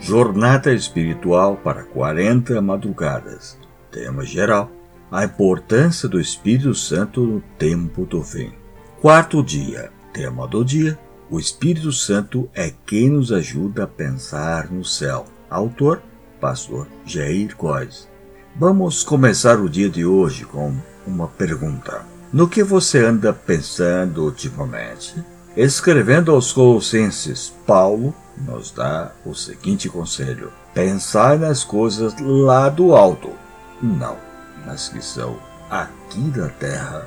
Jornada Espiritual para 40 Madrugadas. Tema geral: A importância do Espírito Santo no tempo do fim. Quarto dia. Tema do dia: O Espírito Santo é quem nos ajuda a pensar no céu. Autor: Pastor Jair Góes. Vamos começar o dia de hoje com uma pergunta. No que você anda pensando ultimamente? Escrevendo aos Colossenses, Paulo nos dá o seguinte conselho: pensai nas coisas lá do alto, não nas que são aqui da terra.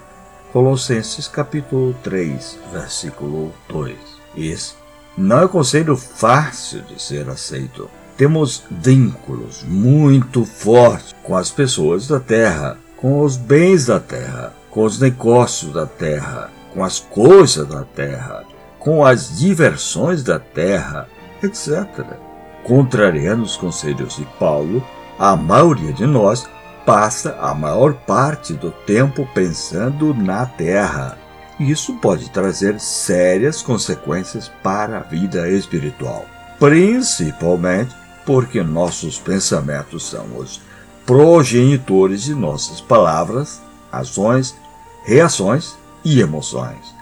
Colossenses capítulo 3, versículo 2. Esse não é um conselho fácil de ser aceito. Temos vínculos muito fortes com as pessoas da terra, com os bens da terra, com os negócios da terra, com as coisas da terra, com as diversões da terra, etc. Contrariando os conselhos de Paulo, a maioria de nós passa a maior parte do tempo pensando na terra. Isso pode trazer sérias consequências para a vida espiritual, principalmente porque nossos pensamentos são os progenitores de nossas palavras, ações, reações e emoções.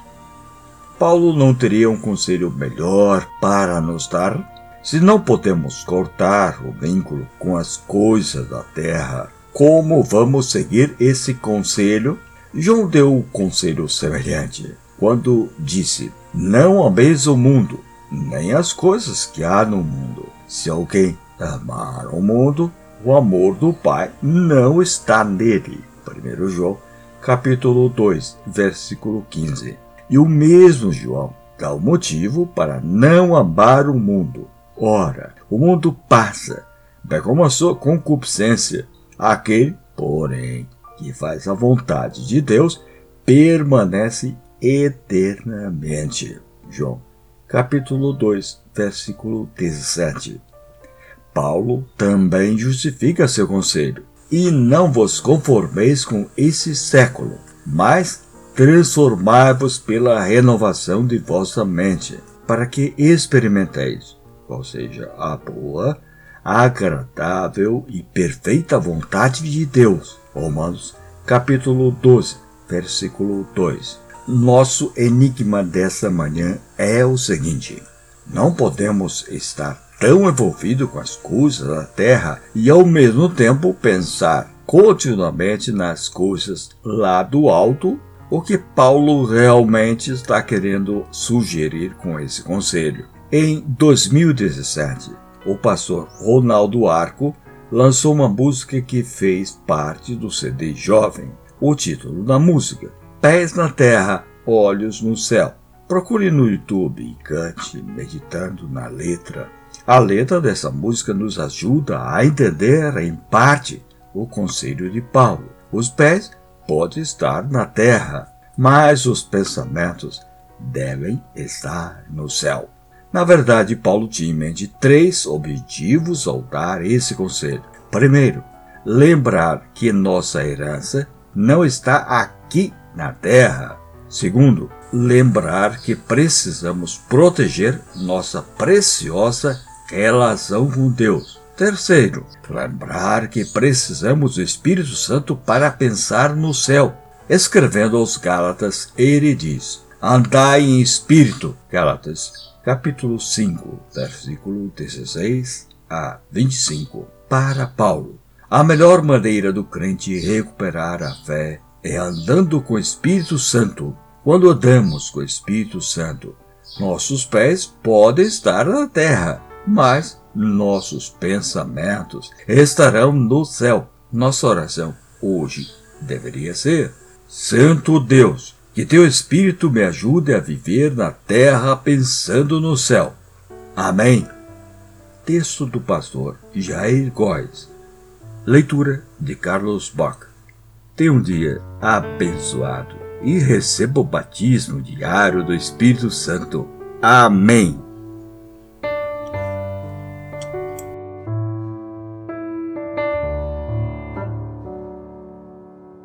Paulo não teria um conselho melhor para nos dar? Se não podemos cortar o vínculo com as coisas da terra, como vamos seguir esse conselho? João deu um conselho semelhante quando disse: Não ameis o mundo, nem as coisas que há no mundo. Se alguém amar o mundo, o amor do Pai não está nele. 1 João, capítulo 2, versículo 15. E o mesmo João dá o motivo para não amar o mundo. Ora, o mundo passa, bem como a sua concupiscência. Aquele, porém, que faz a vontade de Deus, permanece eternamente. João, capítulo 2, versículo 17. Paulo também justifica seu conselho. E não vos conformeis com esse século, mas transformai-vos pela renovação de vossa mente, para que experimenteis qual seja a boa, agradável e perfeita vontade de Deus. Romanos, capítulo 12, versículo 2. Nosso enigma dessa manhã é o seguinte: não podemos estar tão envolvidos com as coisas da terra e ao mesmo tempo pensar continuamente nas coisas lá do alto o que Paulo realmente está querendo sugerir com esse conselho. Em 2017, o pastor Ronaldo Arco lançou uma música que fez parte do CD Jovem. O título da música: Pés na Terra, Olhos no Céu. Procure no YouTube e cante meditando na letra. A letra dessa música nos ajuda a entender, em parte, o conselho de Paulo. Os pés pode estar na terra, mas os pensamentos devem estar no céu. Na verdade, Paulo tinha em mente três objetivos ao dar esse conselho. Primeiro, lembrar que nossa herança não está aqui na terra. Segundo, lembrar que precisamos proteger nossa preciosa relação com Deus. Terceiro, lembrar que precisamos do Espírito Santo para pensar no céu. Escrevendo aos Gálatas, ele diz: Andai em espírito. Gálatas, capítulo 5, versículo 16 a 25. Para Paulo, a melhor maneira do crente recuperar a fé é andando com o Espírito Santo. Quando andamos com o Espírito Santo, nossos pés podem estar na terra, mas nossos pensamentos estarão no céu. Nossa oração hoje deveria ser: Santo Deus, que teu Espírito me ajude a viver na terra pensando no céu. Amém. Texto do pastor Jair Góes. Leitura de Carlos Bach. Tenha um dia abençoado e receba o batismo diário do Espírito Santo. Amém.